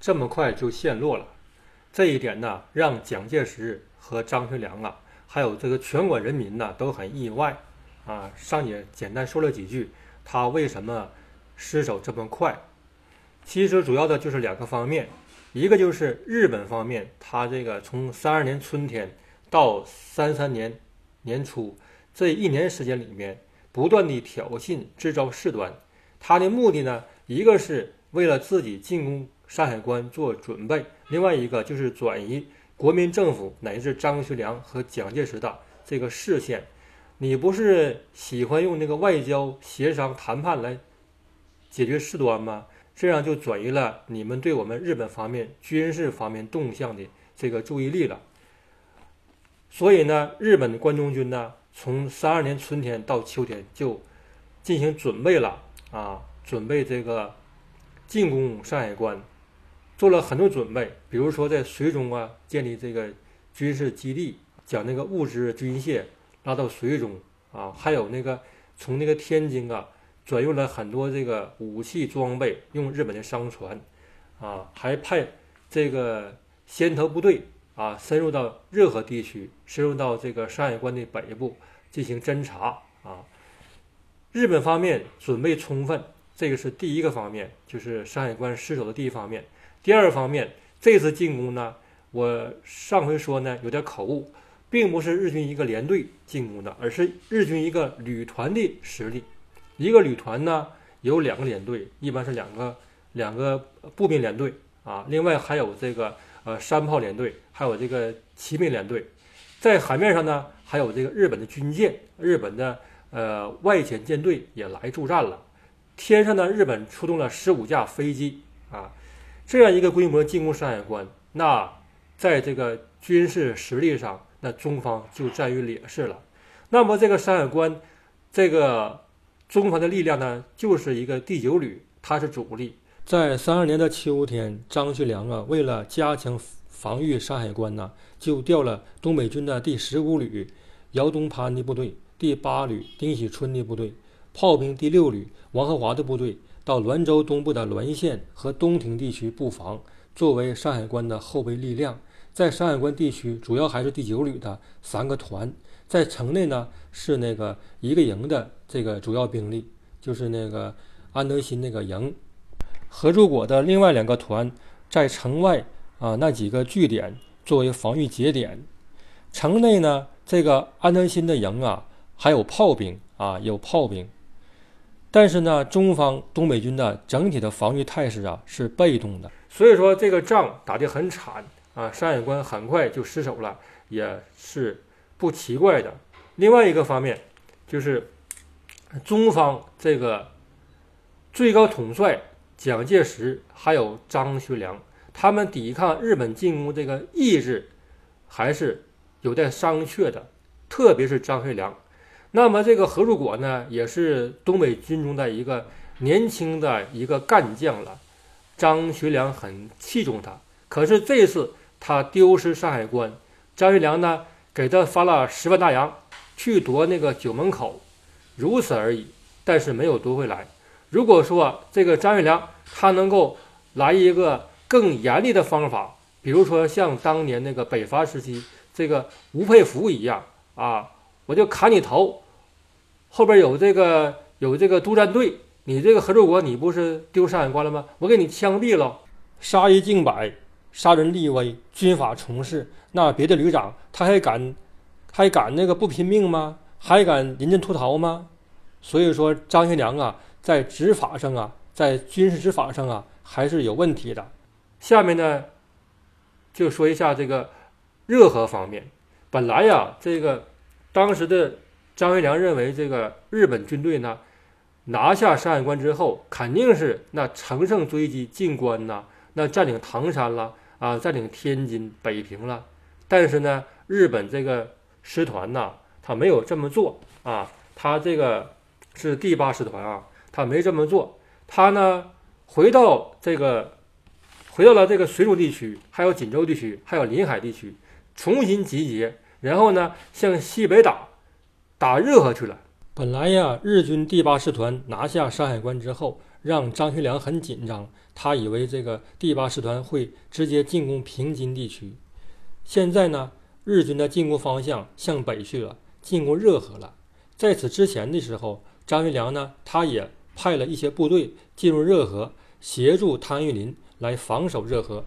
这么快就陷落了。这一点呢，让蒋介石和张学良啊，还有这个全国人民呢，都很意外啊。上也简单说了几句，他为什么失守这么快？其实主要的就是两个方面，一个就是日本方面，他这个从三二年春天到三三年年初这一年时间里面，不断的挑衅、制造事端。他的目的呢，一个是为了自己进攻山海关做准备，另外一个就是转移国民政府乃至张学良和蒋介石的这个视线。你不是喜欢用那个外交协商谈判来解决事端吗？这样就转移了你们对我们日本方面军事方面动向的这个注意力了。所以呢，日本的关东军呢，从三二年春天到秋天就进行准备了。啊，准备这个进攻山海关，做了很多准备，比如说在水中啊建立这个军事基地，将那个物资军械拉到水中啊，还有那个从那个天津啊转运了很多这个武器装备，用日本的商船啊，还派这个先头部队啊深入到热河地区，深入到这个山海关的北部进行侦查啊。日本方面准备充分，这个是第一个方面，就是山海关失守的第一方面。第二方面，这次进攻呢，我上回说呢有点口误，并不是日军一个连队进攻的，而是日军一个旅团的实力。一个旅团呢有两个连队，一般是两个两个步兵连队啊，另外还有这个呃山炮连队，还有这个骑兵连队。在海面上呢，还有这个日本的军舰，日本的。呃，外潜舰队也来助战了。天上呢，日本出动了十五架飞机啊，这样一个规模进攻山海关，那在这个军事实力上，那中方就占于劣势了。那么这个山海关，这个中方的力量呢，就是一个第九旅，它是主力。在三二年的秋天，张学良啊，为了加强防御山海关呢，就调了东北军的第十五旅姚东潘的部队。第八旅丁喜春的部队，炮兵第六旅王和华的部队到滦州东部的滦县和东亭地区布防，作为山海关的后备力量。在山海关地区，主要还是第九旅的三个团。在城内呢，是那个一个营的这个主要兵力，就是那个安德新那个营。何柱国的另外两个团在城外啊那几个据点作为防御节点。城内呢，这个安德新的营啊。还有炮兵啊，有炮兵，但是呢，中方东北军的整体的防御态势啊是被动的，所以说这个仗打得很惨啊，山海关很快就失守了，也是不奇怪的。另外一个方面就是中方这个最高统帅蒋介石还有张学良，他们抵抗日本进攻这个意志还是有待商榷的，特别是张学良。那么这个何柱国呢，也是东北军中的一个年轻的一个干将了。张学良很器重他，可是这次他丢失山海关，张学良呢给他发了十万大洋去夺那个九门口，如此而已，但是没有夺回来。如果说这个张学良他能够来一个更严厉的方法，比如说像当年那个北伐时期这个吴佩孚一样啊。我就砍你头，后边有这个有这个督战队，你这个合作国你不是丢山海关了吗？我给你枪毙了，杀一儆百，杀人立威，军法从事，那别的旅长他还敢还敢那个不拼命吗？还敢临阵脱逃吗？所以说张学良啊，在执法上啊，在军事执法上啊，还是有问题的。下面呢，就说一下这个热河方面，本来呀，这个。当时的张学良认为，这个日本军队呢，拿下山海关之后，肯定是那乘胜追击进关呐，那占领唐山了啊，占领天津、北平了。但是呢，日本这个师团呐，他没有这么做啊，他这个是第八师团啊，他没这么做。他呢，回到这个，回到了这个水煮地区，还有锦州地区，还有临海地区，重新集结。然后呢，向西北打，打热河去了。本来呀，日军第八师团拿下山海关之后，让张学良很紧张，他以为这个第八师团会直接进攻平津地区。现在呢，日军的进攻方向向北去了，进攻热河了。在此之前的时候，张学良呢，他也派了一些部队进入热河，协助汤玉麟来防守热河。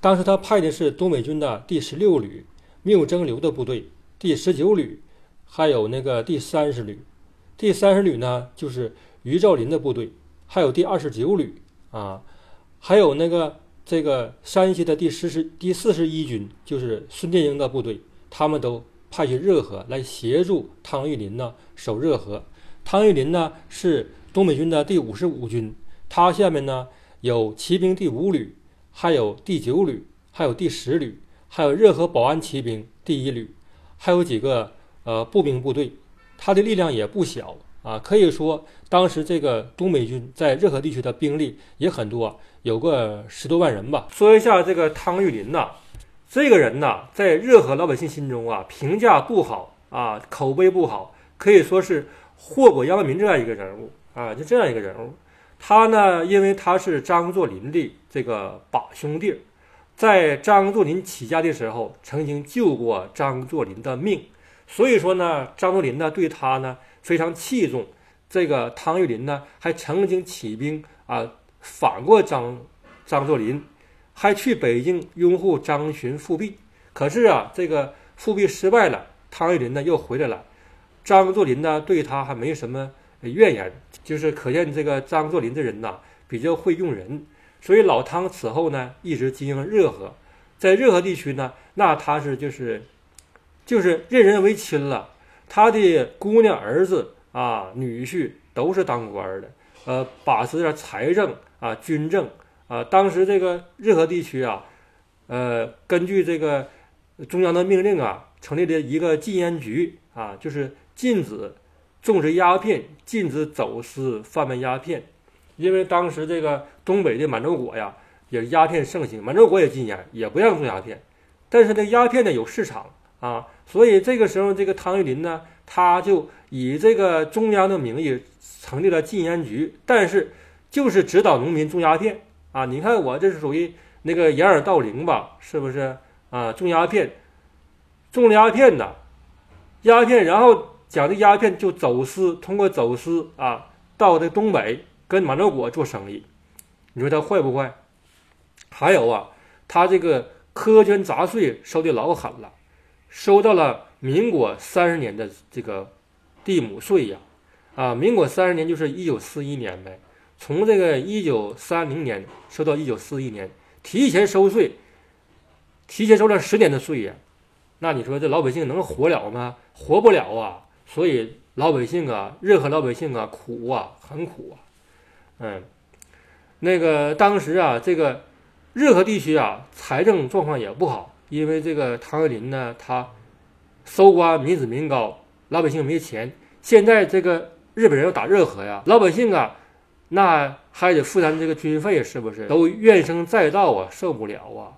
当时他派的是东北军的第十六旅缪征流的部队，第十九旅，还有那个第三十旅。第三十旅呢，就是于兆麟的部队，还有第二十九旅啊，还有那个这个山西的第十十第四十一军，就是孙殿英的部队，他们都派去热河来协助汤玉麟呢守热河。汤玉麟呢是东北军的第五十五军，他下面呢有骑兵第五旅。还有第九旅，还有第十旅，还有热河保安骑兵第一旅，还有几个呃步兵部队，他的力量也不小啊。可以说，当时这个东北军在热河地区的兵力也很多，有个十多万人吧。说一下这个汤玉麟呐，这个人呐，在热河老百姓心中啊，评价不好啊，口碑不好，可以说是祸国殃民这样一个人物啊，就这样一个人物。他呢，因为他是张作霖的这个把兄弟，在张作霖起家的时候，曾经救过张作霖的命，所以说呢，张作霖呢对他呢非常器重。这个汤玉麟呢，还曾经起兵啊反过张张作霖，还去北京拥护张巡复辟。可是啊，这个复辟失败了，汤玉麟呢又回来了，张作霖呢对他还没什么。怨言就是可见这个张作霖这人呐比较会用人，所以老汤此后呢一直经营热河，在热河地区呢，那他是就是就是任人唯亲了。他的姑娘、儿子啊、女婿都是当官的，呃，把持着财政啊、军政啊。当时这个热河地区啊，呃，根据这个中央的命令啊，成立了一个禁烟局啊，就是禁止。种植鸦片，禁止走私贩卖鸦片，因为当时这个东北的满洲国呀，也是鸦片盛行，满洲国也禁烟，也不让种鸦片。但是这鸦片呢有市场啊，所以这个时候这个汤玉麟呢，他就以这个中央的名义成立了禁烟局，但是就是指导农民种鸦片啊。你看我这是属于那个掩耳盗铃吧，是不是啊？种鸦片，种了鸦片的鸦片，然后。讲的鸦片就走私，通过走私啊，到这东北跟满洲国做生意，你说他坏不坏？还有啊，他这个苛捐杂税收的老狠了，收到了民国三十年的这个地亩税呀，啊，民国三十年就是一九四一年呗，从这个一九三零年收到一九四一年，提前收税，提前收了十年的税呀，那你说这老百姓能活了吗？活不了啊！所以老百姓啊，任何老百姓啊，苦啊，很苦啊，嗯，那个当时啊，这个任何地区啊，财政状况也不好，因为这个唐玉麟呢，他搜刮民脂民膏，老百姓没钱。现在这个日本人要打热河呀，老百姓啊，那还得负担这个军费，是不是？都怨声载道啊，受不了啊，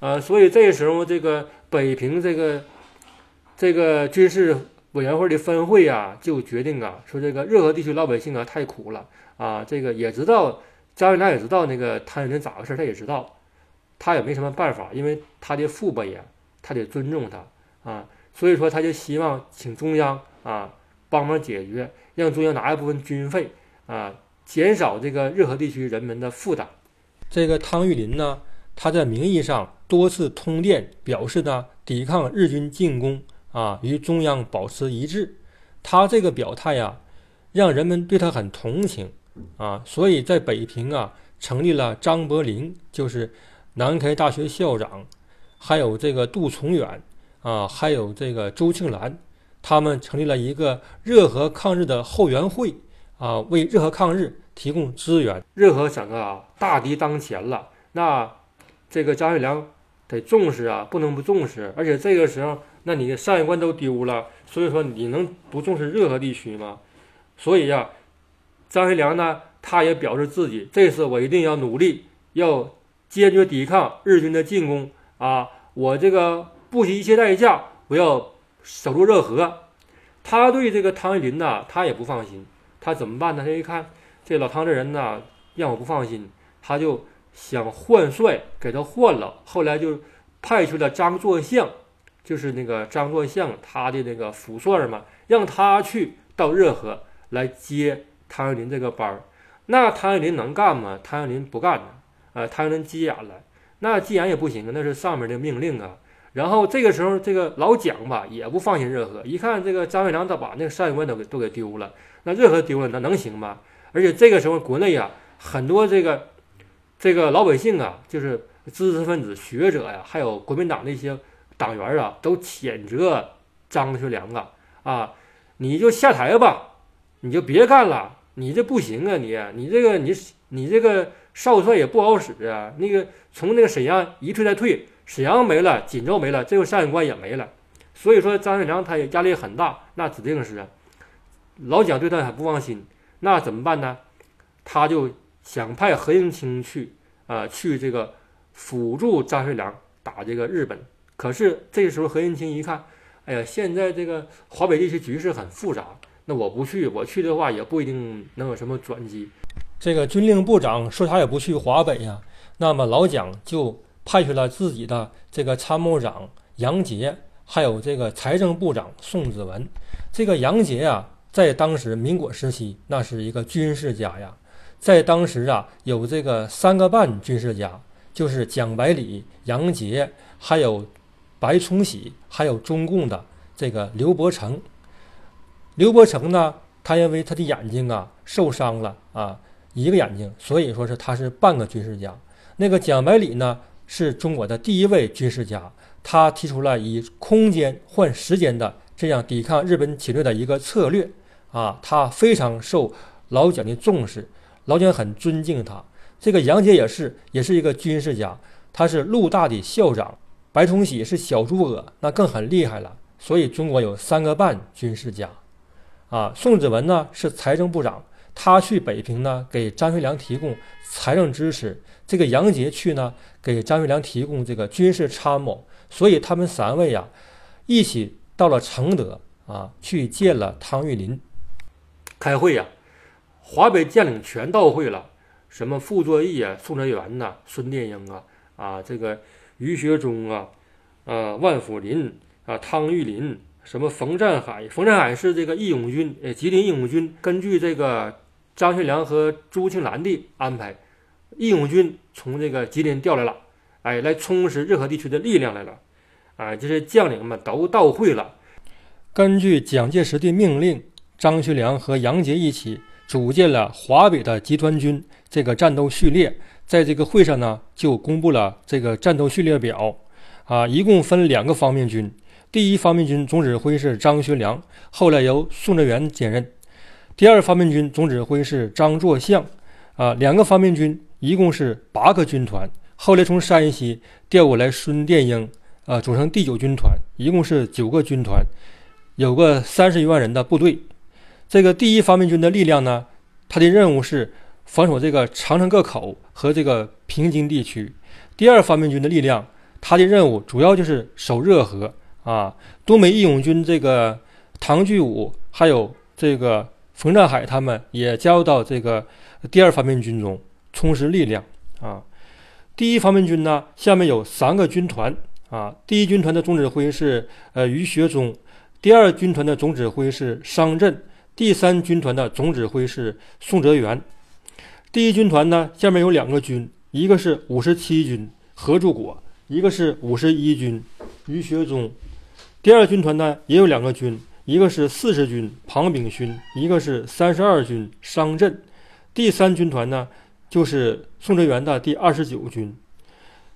呃，所以这时候这个北平这个这个军事。委员会的分会啊，就决定啊，说这个热河地区老百姓啊太苦了啊，这个也知道张学良也知道那个汤玉麟咋回事，他也知道，他也没什么办法，因为他的父辈呀，他得尊重他啊，所以说他就希望请中央啊帮忙解决，让中央拿一部分军费啊，减少这个热河地区人民的负担。这个汤玉麟呢，他在名义上多次通电表示呢，抵抗日军进攻。啊，与中央保持一致，他这个表态呀，让人们对他很同情啊，所以在北平啊，成立了张伯苓，就是南开大学校长，还有这个杜从远啊，还有这个周庆兰，他们成立了一个热河抗日的后援会啊，为热河抗日提供资源。热河省啊，大敌当前了，那这个张学良得重视啊，不能不重视，而且这个时候。那你的上一关都丢了，所以说你能不重视热河地区吗？所以呀，张学良呢，他也表示自己这次我一定要努力，要坚决抵抗日军的进攻啊！我这个不惜一切代价，我要守住热河。他对这个汤玉麟呢，他也不放心，他怎么办呢？他一看这老汤这人呢让我不放心，他就想换帅，给他换了。后来就派出了张作相，就是那个张作相他的那个辅帅嘛，让他去到热河来接汤玉麟这个班儿。那汤玉麟能干吗？汤玉麟不干呢，呃，汤玉麟急眼了。那急眼也不行啊，那是上面的命令啊。然后这个时候，这个老蒋吧也不放心热河，一看这个张学良他把那个上官都给都给丢了，那热河丢了，那能行吗？而且这个时候国内啊，很多这个这个老百姓啊，就是知识分子、学者呀，还有国民党的一些党员啊，都谴责张学良啊啊，你就下台吧，你就别干了，你这不行啊，你你这个你你这个少帅也不好使啊，那个从那个沈阳一退再退。沈阳没了，锦州没了，最后山海关也没了，所以说张学良他也压力很大，那指定是啊老蒋对他很不放心，那怎么办呢？他就想派何应钦去啊，去这个辅助张学良打这个日本。可是这时候何应钦一看，哎呀，现在这个华北地区局势很复杂，那我不去，我去的话也不一定能有什么转机。这个军令部长说他也不去华北呀，那么老蒋就。派去了自己的这个参谋长杨杰，还有这个财政部长宋子文。这个杨杰呀，在当时民国时期，那是一个军事家呀。在当时啊，有这个三个半军事家，就是蒋百里、杨杰，还有白崇禧，还有中共的这个刘伯承。刘伯承呢，他因为他的眼睛啊受伤了啊，一个眼睛，所以说是他是半个军事家。那个蒋百里呢？是中国的第一位军事家，他提出了以空间换时间的这样抵抗日本侵略的一个策略啊，他非常受老蒋的重视，老蒋很尊敬他。这个杨杰也是，也是一个军事家，他是陆大的校长。白崇禧是小诸葛，那更很厉害了。所以中国有三个半军事家啊。宋子文呢是财政部长，他去北平呢给张学良提供财政支持。这个杨杰去呢，给张学良提供这个军事参谋，所以他们三位呀，一起到了承德啊，去见了汤玉麟，开会呀，华北将领全到会了，什么傅作义啊、宋哲元呐、孙殿英啊，啊，这个于学忠啊，啊，万福林啊，汤玉麟，什么冯占海，冯占海是这个义勇军，呃，吉林义勇军，根据这个张学良和朱庆澜的安排。义勇军从这个吉林调来了，哎，来充实热河地区的力量来了，啊，这些将领们都到会了。根据蒋介石的命令，张学良和杨杰一起组建了华北的集团军。这个战斗序列在这个会上呢，就公布了这个战斗序列表。啊，一共分两个方面军，第一方面军总指挥是张学良，后来由宋哲元兼任；第二方面军总指挥是张作相。啊，两个方面军。一共是八个军团，后来从山西调过来孙殿英，啊，组成第九军团，一共是九个军团，有个三十余万人的部队。这个第一方面军的力量呢，它的任务是防守这个长城各口和这个平津地区。第二方面军的力量，它的任务主要就是守热河啊。东北义勇军这个唐聚武还有这个冯占海他们也加入到这个第二方面军中。充实力量啊！第一方面军呢，下面有三个军团啊。第一军团的总指挥是呃于学忠，第二军团的总指挥是商震，第三军团的总指挥是宋哲元。第一军团呢，下面有两个军，一个是五十七军何柱国，一个是五十一军于学忠。第二军团呢，也有两个军，一个是四十军庞炳勋，一个是三十二军商震。第三军团呢。就是宋哲元的第二十九军，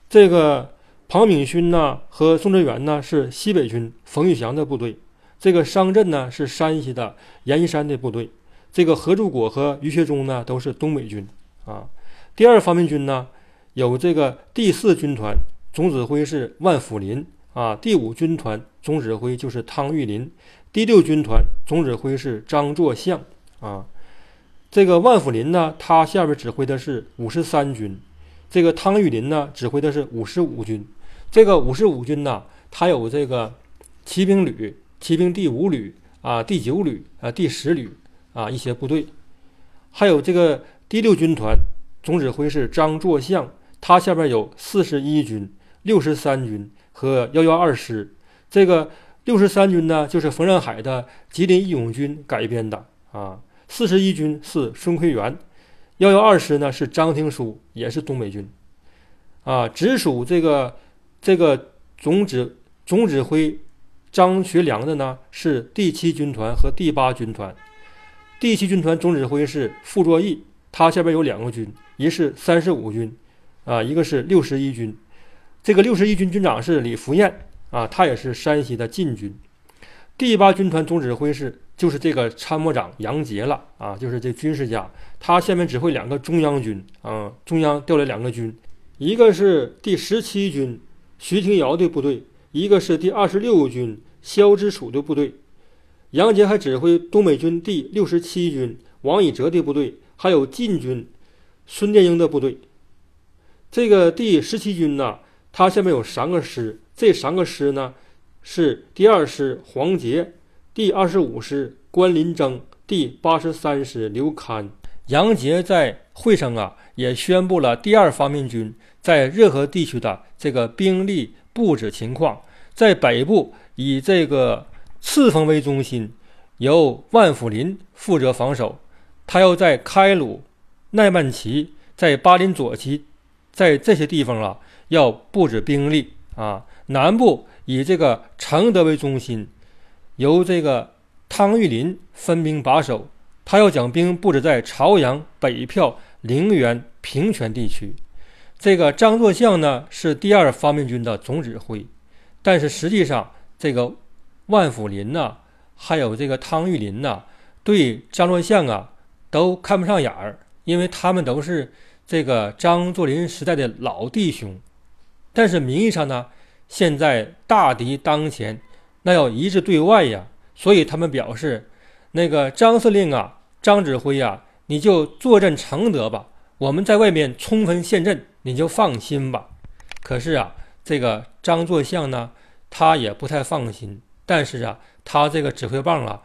这个庞炳勋呢和宋哲元呢是西北军冯玉祥的部队，这个商震呢是山西的阎锡山的部队，这个何柱国和于学忠呢都是东北军啊。第二方面军呢有这个第四军团总指挥是万福林啊，第五军团总指挥就是汤玉麟，第六军团总指挥是张作相啊。这个万福林呢，他下边指挥的是五十三军，这个汤玉麟呢，指挥的是五十五军。这个五十五军呢，他有这个骑兵旅、骑兵第五旅啊、第九旅啊、第十旅啊一些部队。还有这个第六军团总指挥是张作相，他下边有四十一军、六十三军和幺幺二师。这个六十三军呢，就是冯仁海的吉林义勇军改编的啊。四十一军是孙奎元，幺幺二师呢是张廷书，也是东北军啊。直属这个这个总指总指挥张学良的呢是第七军团和第八军团。第七军团总指挥是傅作义，他下边有两个军，一是三十五军，啊，一个是六十一军。这个六十一军军长是李福彦。啊，他也是山西的禁军。第八军团总指挥是就是这个参谋长杨杰了啊，就是这军事家。他下面指挥两个中央军啊，中央调来两个军，一个是第十七军徐廷瑶的部队，一个是第二十六军肖之楚的部队。杨杰还指挥东北军第六十七军王以哲的部队，还有禁军孙殿英的部队。这个第十七军呢，他下面有三个师。这三个师呢，是第二师黄杰，第二十五师关林征，第八十三师刘堪。杨杰在会上啊，也宣布了第二方面军在热河地区的这个兵力布置情况。在北部以这个赤峰为中心，由万福林负责防守。他要在开鲁、奈曼旗、在巴林左旗，在这些地方啊，要布置兵力啊。南部以这个承德为中心，由这个汤玉麟分兵把守。他要将兵布置在朝阳、北票、陵园、平泉地区。这个张作相呢是第二方面军的总指挥，但是实际上这个万福林呐，还有这个汤玉麟呐，对张作相啊都看不上眼儿，因为他们都是这个张作霖时代的老弟兄。但是名义上呢。现在大敌当前，那要一致对外呀。所以他们表示，那个张司令啊，张指挥呀，你就坐镇承德吧，我们在外面冲锋陷阵，你就放心吧。可是啊，这个张作相呢，他也不太放心。但是啊，他这个指挥棒啊，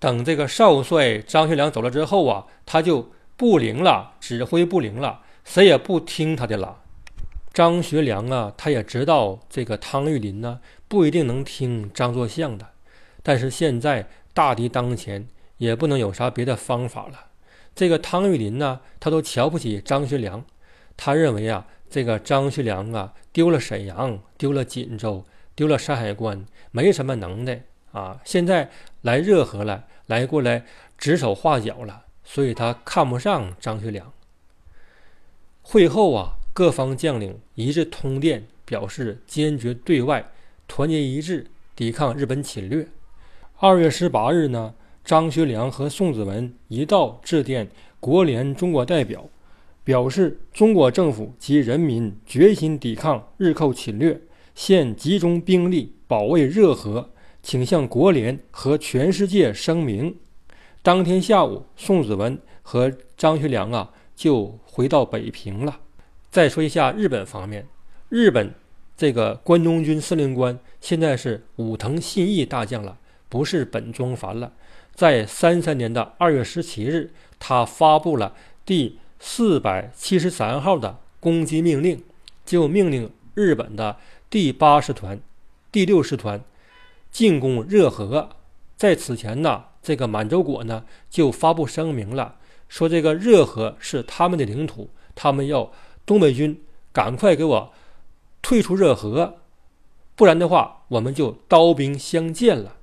等这个少帅张学良走了之后啊，他就不灵了，指挥不灵了，谁也不听他的了。张学良啊，他也知道这个汤玉麟呢不一定能听张作相的，但是现在大敌当前，也不能有啥别的方法了。这个汤玉麟呢，他都瞧不起张学良，他认为啊，这个张学良啊丢了沈阳，丢了锦州，丢了山海关，没什么能耐啊。现在来热河了，来过来指手画脚了，所以他看不上张学良。会后啊。各方将领一致通电，表示坚决对外，团结一致，抵抗日本侵略。二月十八日呢，张学良和宋子文一道致电国联中国代表，表示中国政府及人民决心抵抗日寇侵略，现集中兵力保卫热河，请向国联和全世界声明。当天下午，宋子文和张学良啊就回到北平了。再说一下日本方面，日本这个关东军司令官现在是武藤信义大将了，不是本庄繁了。在三三年的二月十七日，他发布了第四百七十三号的攻击命令，就命令日本的第八师团、第六师团进攻热河。在此前呢，这个满洲国呢就发布声明了，说这个热河是他们的领土，他们要。东北军，赶快给我退出热河，不然的话，我们就刀兵相见了。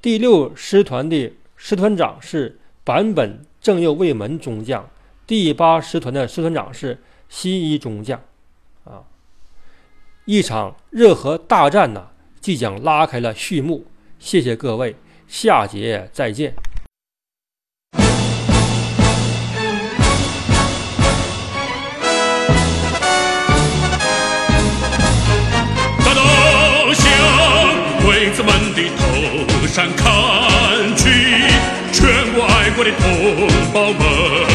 第六师团的师团长是坂本正右卫门中将，第八师团的师团长是西一中将。啊，一场热河大战呢，即将拉开了序幕。谢谢各位，下节再见。国爱国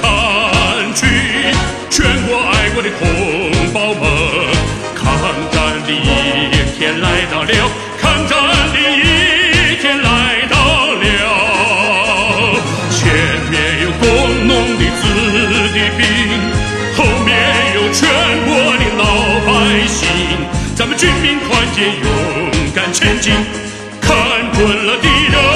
看去。全国爱国的同胞们，抗战的一天来到了，抗战的一天来到了，前面有工农的子弟兵，后面有全国的老百姓，咱们军民团结，勇敢前进，看准了敌人。